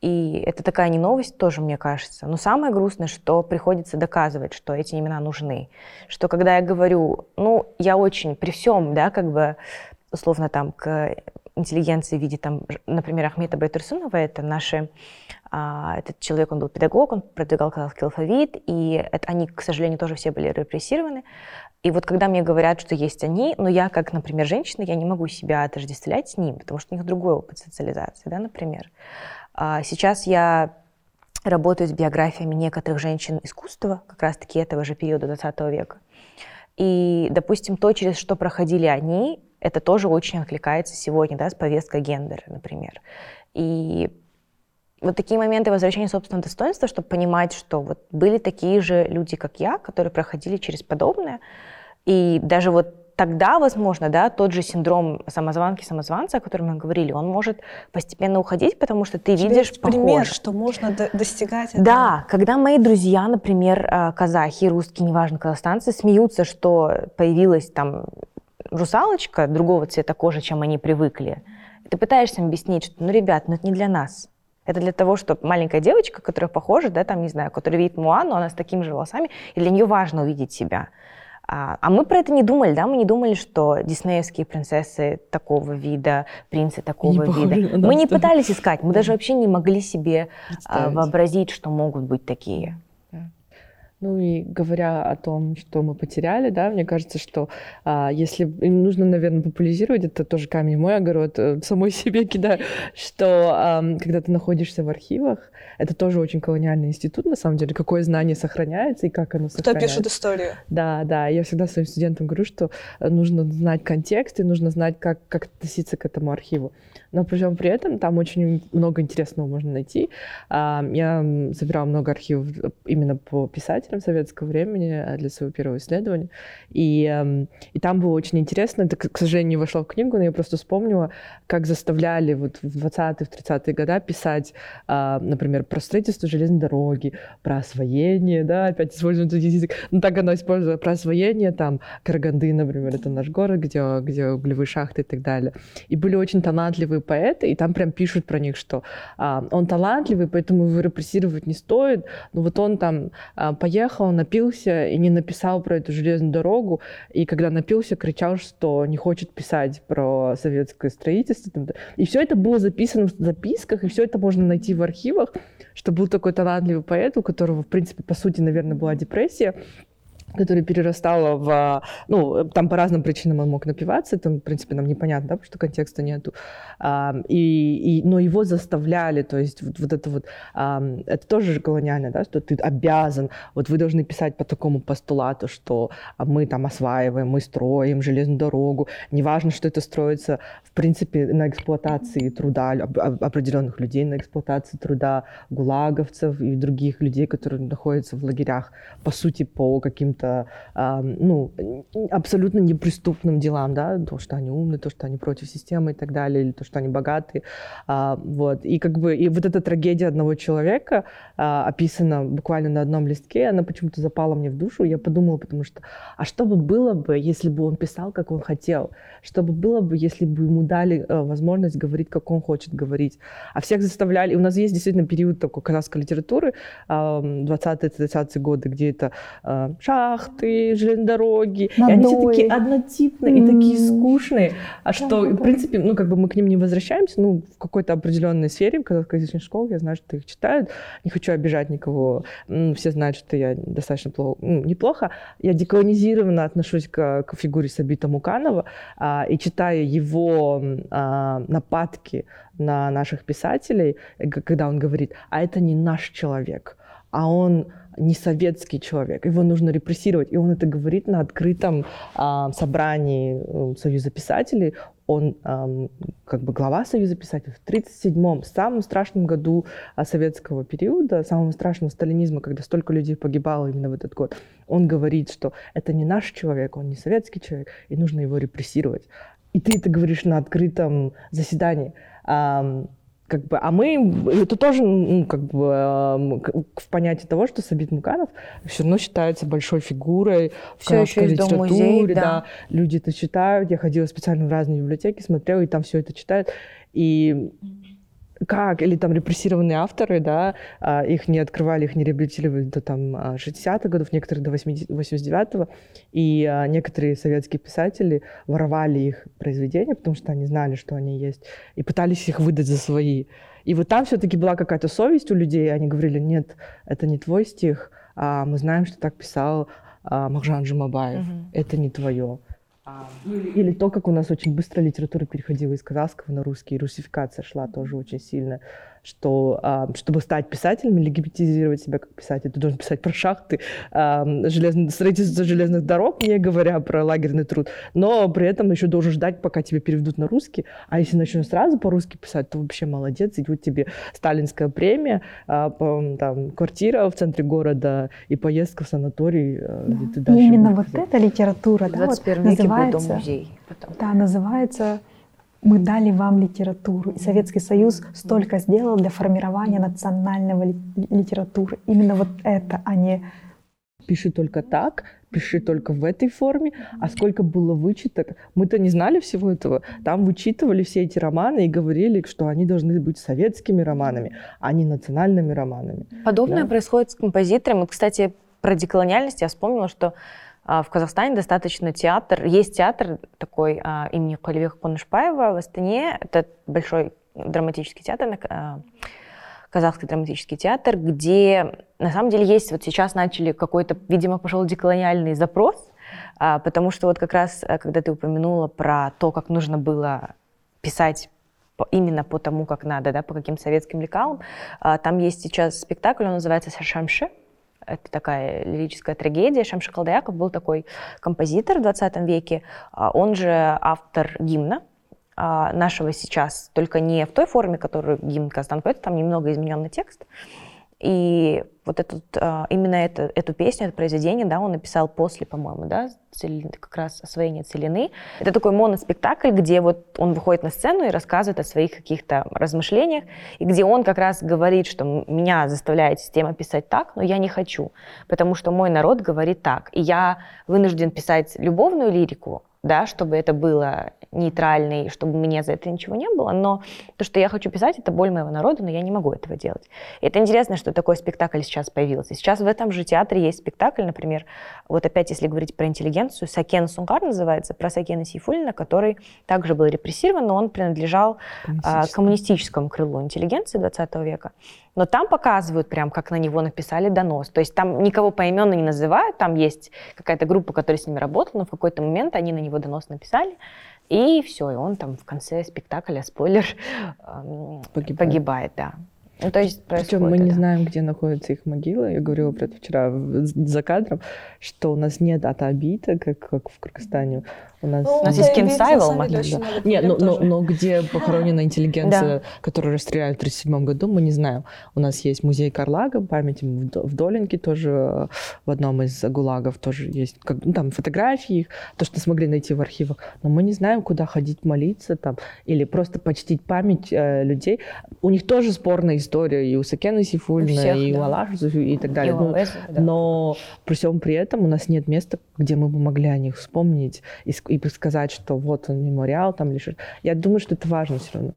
и это такая не новость тоже, мне кажется. Но самое грустное, что приходится доказывать, что эти имена нужны. Что когда я говорю, ну, я очень при всем, да, как бы, условно, там, к интеллигенции в виде, там, например, Ахмета Байтурсунова, это наши, а, этот человек, он был педагог, он продвигал казахский алфавит, и это, они, к сожалению, тоже все были репрессированы. И вот когда мне говорят, что есть они, но я, как, например, женщина, я не могу себя отождествлять с ним, потому что у них другой опыт социализации, да, например. А сейчас я работаю с биографиями некоторых женщин искусства, как раз-таки этого же периода 20 века. И, допустим, то, через что проходили они, это тоже очень откликается сегодня, да, с повесткой гендера, например. И вот такие моменты возвращения собственного достоинства, чтобы понимать, что вот были такие же люди, как я, которые проходили через подобное. И даже вот тогда, возможно, да, тот же синдром самозванки-самозванца, о котором мы говорили, он может постепенно уходить, потому что ты Тебе видишь пример, похож. что можно до- достигать этого. Да, когда мои друзья, например, э, казахи, русские, неважно, казахстанцы, смеются, что появилась там русалочка другого цвета кожи, чем они привыкли, ты пытаешься им объяснить, что, ну, ребят, ну это не для нас. Это для того, чтобы маленькая девочка, которая похожа, да, там, не знаю, которая видит Муану, она с такими же волосами, и для нее важно увидеть себя. А, а мы про это не думали, да, мы не думали, что диснеевские принцессы такого вида, принцы такого Не вида. похожи мы не да. пытались искать, мы даже вообще не могли себе а, вообразить, что могут быть такие. Ну и говоря о том, что мы потеряли, да, мне кажется, что а, если им нужно, наверное, популяризировать, это тоже камень мой огород, э, самой себе кидаю, что ам, когда ты находишься в архивах, это тоже очень колониальный институт, на самом деле, какое знание сохраняется и как оно Кто сохраняется. пишет историю? Да, да, я всегда своим студентам говорю, что э, нужно знать контекст и нужно знать, как, как относиться к этому архиву. Но при всем при этом там очень много интересного можно найти. А, Я собирала много архивов именно по писателям советского времени э, для своего первого исследования. И, эм, и там было очень интересно. Это, к сожалению, не вошло в книгу, но я просто вспомнила, как заставляли вот в 20-е, в 30-е годы писать, а, например, про строительство железной дороги, про освоение, да, опять используем этот язык. Ну, так оно использовало про освоение, там, Караганды, например, это наш город, где, где углевые шахты и так далее. И были очень талантливые поэты, и там прям пишут про них, что а, он талантливый, поэтому его репрессировать не стоит, но вот он там а, поехал, напился и не написал про эту железную дорогу, и когда напился, кричал, что не хочет писать про советское строительство. И все это было записано в записках, и все это можно найти в архивах, что был такой талантливый поэт, у которого, в принципе, по сути, наверное, была депрессия, которое перерастало в... Ну, там по разным причинам он мог напиваться, это, в принципе, нам непонятно, да, потому что контекста нету. А, и, и, но его заставляли, то есть вот, вот это вот... А, это тоже же колониально, да, что ты обязан, вот вы должны писать по такому постулату, что мы там осваиваем, мы строим железную дорогу, неважно, что это строится, в принципе, на эксплуатации труда определенных людей, на эксплуатации труда гулаговцев и других людей, которые находятся в лагерях, по сути, по каким-то каким-то, ну, абсолютно неприступным делам, да, то, что они умны, то, что они против системы и так далее, или то, что они богатые, а, вот. И как бы, и вот эта трагедия одного человека а, описана буквально на одном листке, она почему-то запала мне в душу, я подумала, потому что, а что бы было бы, если бы он писал, как он хотел? Что бы было бы, если бы ему дали э, возможность говорить, как он хочет говорить? А всех заставляли, и у нас есть действительно период такой казахской литературы, 20-30 годы, где это э, шахты, железные дороги. Надой. И они все такие однотипные mm. и такие скучные. А что, в принципе, ну, как бы мы к ним не возвращаемся, ну, в какой-то определенной сфере, когда в язычной школе, я знаю, что их читают. Не хочу обижать никого. Все знают, что я достаточно плохо, ну, неплохо. Я деколонизированно отношусь к, к фигуре Сабита Муканова а, и читаю его а, нападки на наших писателей, когда он говорит, а это не наш человек, а он не советский человек, его нужно репрессировать. И он это говорит на открытом э, собрании Союза писателей. Он э, как бы глава Союза писателей в 1937-м, самом страшном году э, советского периода, самого страшного сталинизма, когда столько людей погибало именно в этот год. Он говорит, что это не наш человек, он не советский человек, и нужно его репрессировать. И ты это говоришь на открытом заседании как бы, а мы, это тоже, ну, как бы, в понятии того, что Сабит Муканов все равно считается большой фигурой в все еще литературе, музей, да. да. Люди это читают. Я ходила специально в разные библиотеки, смотрела, и там все это читают. И как, или там репрессированные авторы, да, а, их не открывали, их не реабилитировали до там 60-х а, годов, некоторые до 89-го, и а, некоторые советские писатели воровали их произведения, потому что они знали, что они есть, и пытались их выдать за свои. И вот там все-таки была какая-то совесть у людей, они говорили, нет, это не твой стих, а мы знаем, что так писал Махжан Джумабаев, угу. это не твое. Или, или то, как у нас очень быстро литература переходила из казахского на русский, и русификация шла тоже очень сильно что а, чтобы стать писателем, легитимизировать себя как писатель, ты должен писать про шахты, а, железно, строительство железных дорог, не говоря про лагерный труд, но при этом еще должен ждать, пока тебя переведут на русский. А если начнешь сразу по-русски писать, то вообще молодец, идет тебе сталинская премия, а, там, квартира в центре города и поездка в санаторий. Да. Дальше именно вот эта литература, да, вот называется, музей. Потом. Да, называется мы дали вам литературу. И Советский Союз столько сделал для формирования национального литературы. Именно вот это, а не пиши только так, пиши только в этой форме, а сколько было вычиток. Мы-то не знали всего этого. Там вычитывали все эти романы и говорили, что они должны быть советскими романами, а не национальными романами. Подобное да? происходит с композиторами. Кстати, про деколониальность я вспомнила, что в Казахстане достаточно театр, есть театр такой а, имени Калибека Конышпаева в Астане, это большой драматический театр, а, казахский драматический театр, где на самом деле есть, вот сейчас начали какой-то, видимо, пошел деколониальный запрос, потому что вот как раз, когда ты упомянула про то, как нужно было писать именно по тому, как надо, да, по каким советским лекалам, там есть сейчас спектакль, он называется «Сашамши», это такая лирическая трагедия. Шамши Калдаяков был такой композитор в 20 веке, а, он же автор гимна а, нашего сейчас, только не в той форме, которую гимн Казахстан поет, там немного измененный текст. И вот этот, а, именно это, эту песню, это произведение, да, он написал после, по-моему, да, как раз освоение целины. Это такой моноспектакль, где вот он выходит на сцену и рассказывает о своих каких-то размышлениях, и где он как раз говорит, что меня заставляет система писать так, но я не хочу, потому что мой народ говорит так. И я вынужден писать любовную лирику, да, чтобы это было нейтральный, чтобы мне за это ничего не было, но то, что я хочу писать, это боль моего народа, но я не могу этого делать. И это интересно, что такой спектакль сейчас появился. Сейчас в этом же театре есть спектакль, например, вот опять, если говорить про интеллигенцию, Сакен Сунгар называется, про Сакена Сейфулина, который также был репрессирован, но он принадлежал а, коммунистическому крылу интеллигенции 20 века. Но там показывают прям, как на него написали донос. То есть там никого поименно не называют, там есть какая-то группа, которая с ними работала, но в какой-то момент они на него донос написали, и все, и он там в конце спектакля, спойлер, погибает, погибает да. Ну, то есть Причем мы не знаем, где находится их могила. Я говорила про это вчера за кадром, что у нас нет атабита, как, как в Кыргызстане. У нас, ну, у нас есть Кен Сайвел. Да. Нет, но, но, но где похоронена интеллигенция, да. которую расстреляли в 1937 году, мы не знаем. У нас есть музей Карлага, памяти в Долинке тоже, в одном из гулагов тоже есть как, ну, там фотографии, то, что смогли найти в архивах. Но мы не знаем, куда ходить молиться там, или просто почтить память э, людей. У них тоже спорная история и у Сакена Сифульна, всех, и да. у Алаши, и так далее. И ну, Уэза, да. Но при всем при этом у нас нет места, где мы бы могли о них вспомнить и и сказать, что вот он мемориал там лишь. Я думаю, что это важно все равно.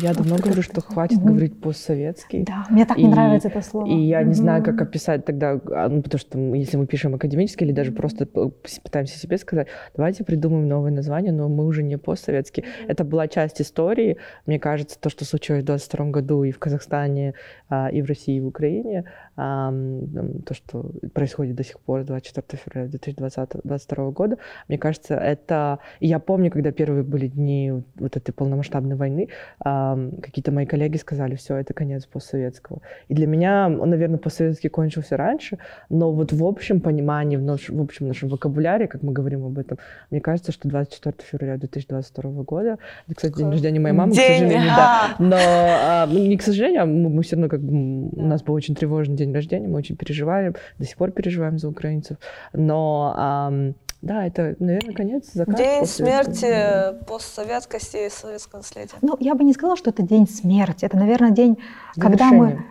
Я давно говорю, что хватит говорить постсоветский. Да, мне так не нравится это слово. И я не знаю, как описать тогда, а, ну, потому что если мы пишем академически или даже просто пытаемся себе сказать, давайте придумаем новое название, но мы уже не постсоветские. Это была часть истории. Мне кажется, то, что случилось в 22 году и в Казахстане, а, и в России, и в Украине, то, что происходит до сих пор, 24 февраля 2022 года, мне кажется, это... я помню, когда первые были дни вот этой полномасштабной войны, какие-то мои коллеги сказали, все, это конец постсоветского. И для меня он, наверное, постсоветский кончился раньше, но вот в общем понимании, в, наш, в общем нашем вокабуляре, как мы говорим об этом, мне кажется, что 24 февраля 2022 года, это, кстати, день рождения моей мамы, день, к сожалению, да, но а, не к сожалению, а мы, мы все равно как бы, у нас был очень тревожный день рождения, мы очень переживаем, до сих пор переживаем за украинцев, но да, это, наверное, конец закат. День смерти постсоветскости и советского наследия. Ну, я бы не сказала, что это день смерти. Это, наверное, день, когда мы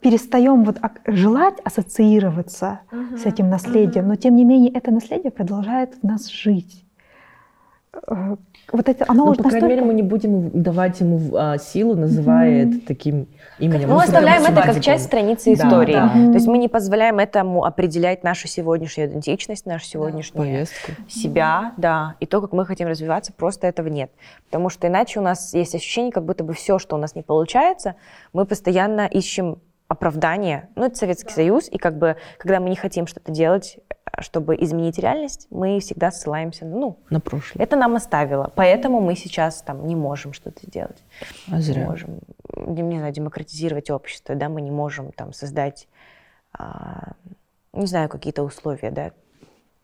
перестаем вот желать ассоциироваться угу, с этим наследием, угу. но тем не менее это наследие продолжает в нас жить. Э, вот это, оно ну, по крайней мере, мы не будем давать ему а, силу, называя mm-hmm. это таким именем. Мы ну, оставляем это как часть страницы да, истории. Да. То есть мы не позволяем этому определять нашу сегодняшнюю идентичность, нашу сегодняшнюю Повестку. себя, да, и то, как мы хотим развиваться, просто этого нет. Потому что иначе у нас есть ощущение, как будто бы все, что у нас не получается, мы постоянно ищем оправдание. Ну, это Советский да. Союз, и как бы, когда мы не хотим что-то делать, чтобы изменить реальность, мы всегда ссылаемся ну, на прошлое. Это нам оставило, поэтому мы сейчас там не можем что-то сделать. А зря. Не можем, не знаю, демократизировать общество, да, мы не можем там создать, а, не знаю, какие-то условия, да,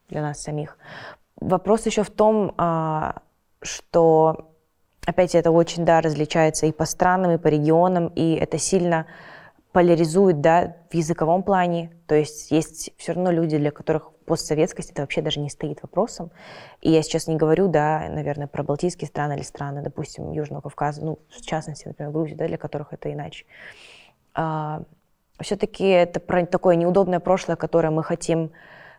для нас самих. Вопрос еще в том, а, что, опять это очень, да, различается и по странам, и по регионам, и это сильно поляризует, да, в языковом плане. То есть есть все равно люди, для которых постсоветскость это вообще даже не стоит вопросом. И я сейчас не говорю, да, наверное, про балтийские страны или страны, допустим, Южного Кавказа, ну, в частности, например, Грузию, да, для которых это иначе. А, все-таки это про такое неудобное прошлое, которое мы хотим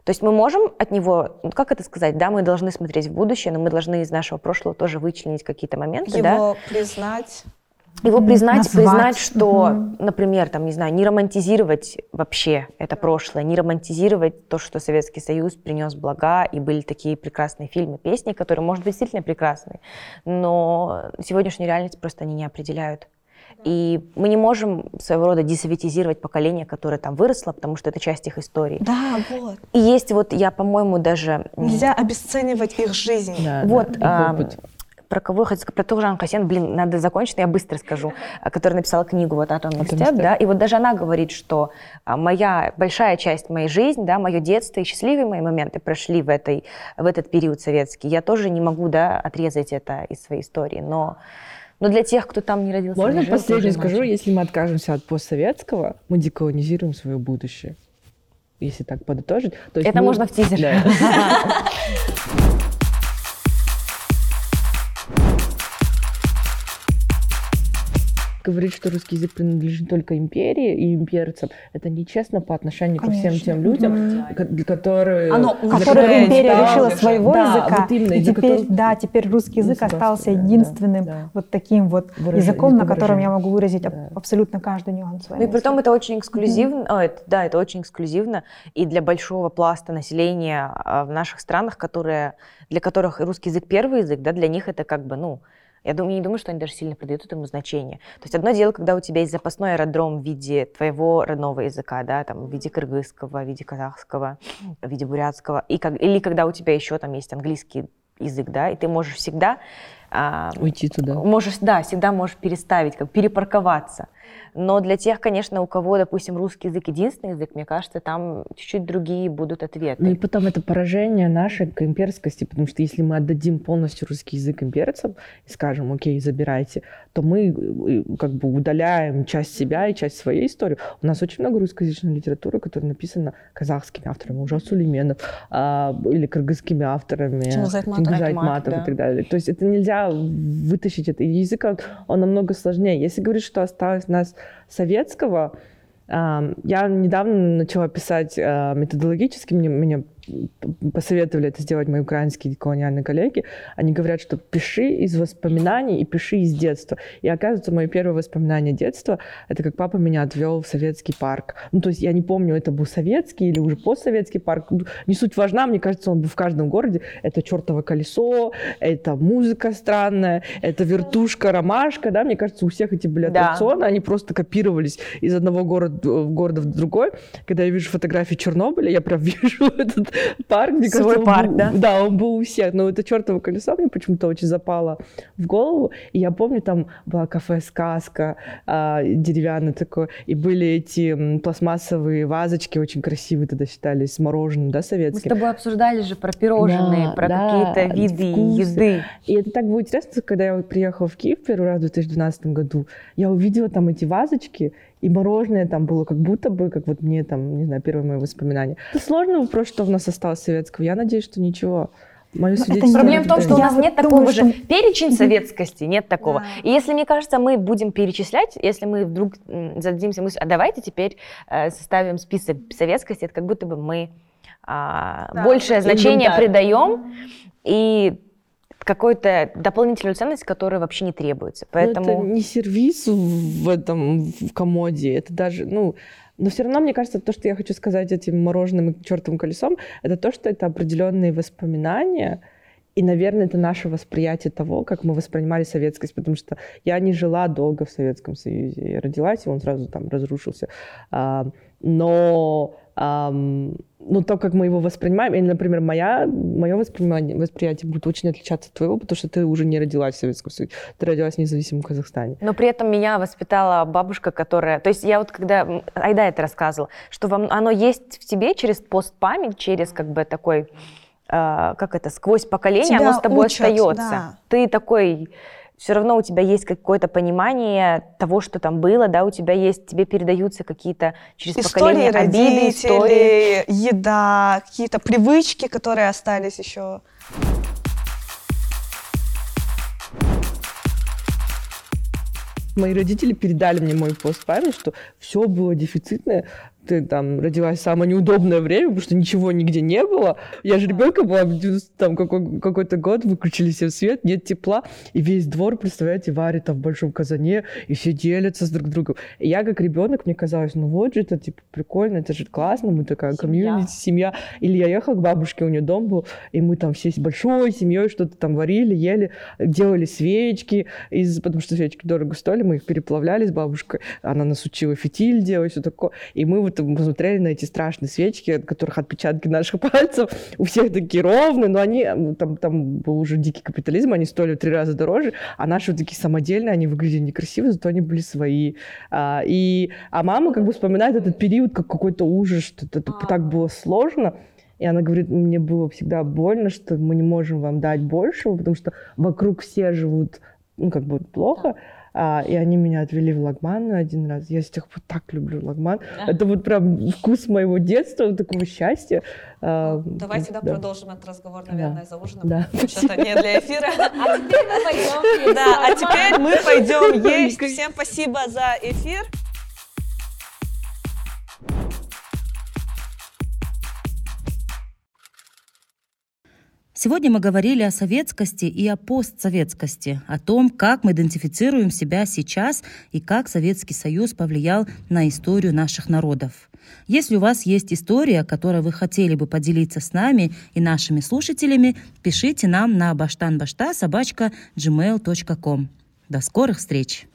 то есть мы можем от него, ну, как это сказать, да, мы должны смотреть в будущее, но мы должны из нашего прошлого тоже вычленить какие-то моменты, его да. признать его признать, Назвать. признать, что, угу. например, там, не знаю, не романтизировать вообще это прошлое, не романтизировать то, что Советский Союз принес блага, и были такие прекрасные фильмы, песни, которые, может быть, действительно прекрасные, но сегодняшнюю реальность просто они не определяют. И мы не можем своего рода десоветизировать поколение, которое там выросло, потому что это часть их истории. Да, вот. И есть вот, я, по-моему, даже... Нельзя обесценивать их жизнь. Да, вот. Да, а, про кого я хочу сказать, про ту Жан Кассен, блин, надо закончить, я быстро скажу, а, которая написала книгу вот «Атомный университет», да, и вот даже она говорит, что а, моя, большая часть моей жизни, да, мое детство и счастливые мои моменты прошли в, этой, в этот период советский. Я тоже не могу, да, отрезать это из своей истории, но но для тех, кто там не родился, Можно не жил, последнее скажу, если мы откажемся от постсоветского, мы деколонизируем свое будущее. Если так подытожить. То есть Это мы... можно в тизере. Да. говорить, что русский язык принадлежит только империи и имперцам, это нечестно по отношению Конечно. ко всем тем людям, mm-hmm. которые... Оно, которые империя лишила своего да, языка, вот именно, и теперь, которого... да, теперь русский язык остался единственным да, да. вот таким вот Выражение, языком, на котором я могу выразить да. абсолютно каждый нюанс. Ну и при том это очень эксклюзивно, mm-hmm. О, это, да, это очень эксклюзивно, и для большого пласта населения а, в наших странах, которые, для которых русский язык первый язык, да, для них это как бы, ну, я думаю, не думаю, что они даже сильно придают этому значение. То есть одно дело, когда у тебя есть запасной аэродром в виде твоего родного языка, да, там, в виде кыргызского, в виде казахского, в виде бурятского, и как, или когда у тебя еще там есть английский язык, да, и ты можешь всегда а, уйти туда. Можешь, да, всегда можешь переставить, как перепарковаться. Но для тех, конечно, у кого, допустим, русский язык единственный язык, мне кажется, там чуть-чуть другие будут ответы. Ну и потом это поражение нашей к имперскости, потому что если мы отдадим полностью русский язык имперцам и скажем, окей, забирайте, то мы э, как бы удаляем часть себя и часть своей истории. У нас очень много русскоязычной литературы, которая написана казахскими авторами, уже Сулейменов, а, или кыргызскими авторами, Чингизайт Матов да. и так далее. То есть это нельзя вытащить это. Язык, он, он намного сложнее. Если говорить, что осталось нас советского, я недавно начала писать а, методологически, мне, мне посоветовали это сделать мои украинские колониальные коллеги. Они говорят, что пиши из воспоминаний и пиши из детства. И оказывается, мое первое воспоминание детства — это как папа меня отвел в советский парк. Ну, то есть я не помню, это был советский или уже постсоветский парк. Ну, не суть важна, мне кажется, он был в каждом городе. Это чертово колесо, это музыка странная, это вертушка, ромашка, да, мне кажется, у всех эти были аттракционы, да. они просто копировались из одного города, города в другой. Когда я вижу фотографии Чернобыля, я прям вижу этот парк, мне Свой кажется, парк, был, да? Да, он был у всех. Но это чертово колесо мне почему-то очень запало в голову. И я помню, там была кафе «Сказка», а, деревянное такое, и были эти пластмассовые вазочки очень красивые тогда считались, с мороженым, да, советским. Мы с тобой обсуждали же про пирожные, да, про да, какие-то виды вкусы. еды. И это так было интересно, когда я приехала в Киев первый раз в 2012 году, я увидела там эти вазочки, и мороженое там было как будто бы, как вот мне там, не знаю, первое мое воспоминание. Это сложный вопрос, что у нас осталось советского. Я надеюсь, что ничего. Мое Проблема в том, что у нас нет такого же перечень советскости, нет такого. И если, мне кажется, мы будем перечислять, если мы вдруг зададимся мыслью, а давайте теперь э, составим список советскости, это как будто бы мы а, большее значение придаем, и какой-то дополнительную ценность, которая вообще не требуется. Поэтому... Но это не сервис в этом в комоде, это даже, ну, но все равно, мне кажется, то, что я хочу сказать этим мороженым и чертовым колесом, это то, что это определенные воспоминания, и, наверное, это наше восприятие того, как мы воспринимали советскость, потому что я не жила долго в Советском Союзе. Я родилась, и он сразу там разрушился. А, но Um, ну, то, как мы его воспринимаем, или, например, моя, мое воспринимание, восприятие будет очень отличаться от твоего, потому что ты уже не родилась в Советском Союзе, ты родилась в независимом Казахстане. Но при этом меня воспитала бабушка, которая... То есть я вот когда... Айда это рассказывала, что вам, оно есть в тебе через постпамять, через как бы такой... Э, как это? Сквозь поколение Тебя оно с тобой учат, остается. Да. Ты такой все равно у тебя есть какое-то понимание того, что там было, да, у тебя есть, тебе передаются какие-то через истории поколение обиды, истории, еда, какие-то привычки, которые остались еще. Мои родители передали мне мой пост память, что все было дефицитное, ты там родилась в самое неудобное время, потому что ничего нигде не было. Я же ребенка была, там какой- какой-то год, выключили все свет, нет тепла, и весь двор, представляете, варит там в большом казане, и все делятся с друг другом. И я как ребенок, мне казалось, ну вот же это, типа, прикольно, это же классно, мы такая семья. комьюнити, семья. Или я ехала к бабушке, у нее дом был, и мы там все с большой семьей что-то там варили, ели, делали свечки, из, потому что свечки дорого стоили, мы их переплавляли с бабушкой, она нас учила фитиль делать, все такое. И мы вот вот посмотрели на эти страшные свечки, от которых отпечатки наших пальцев у всех такие ровные, но они, там, там был уже дикий капитализм, они стоили в три раза дороже, а наши вот такие самодельные, они выглядели некрасиво, зато они были свои. А, и, а мама как бы вспоминает этот период как какой-то ужас, что это так было сложно. И она говорит, мне было всегда больно, что мы не можем вам дать большего, потому что вокруг все живут, ну, как бы плохо, А, и они меня отвели в Лагман один раз. Я с тех пор так люблю Лагман. Это вот прям вкус моего детства, такого счастья. А, Давайте да, продолжим этот разговор, наверное, да. за ужином. Да. Потому что это не для эфира. А теперь мы пойдем Да, а теперь мы пойдем есть. Всем спасибо за эфир. Сегодня мы говорили о советскости и о постсоветскости, о том, как мы идентифицируем себя сейчас и как Советский Союз повлиял на историю наших народов. Если у вас есть история, которой вы хотели бы поделиться с нами и нашими слушателями, пишите нам на баштанбашта собачка gmail.com. До скорых встреч!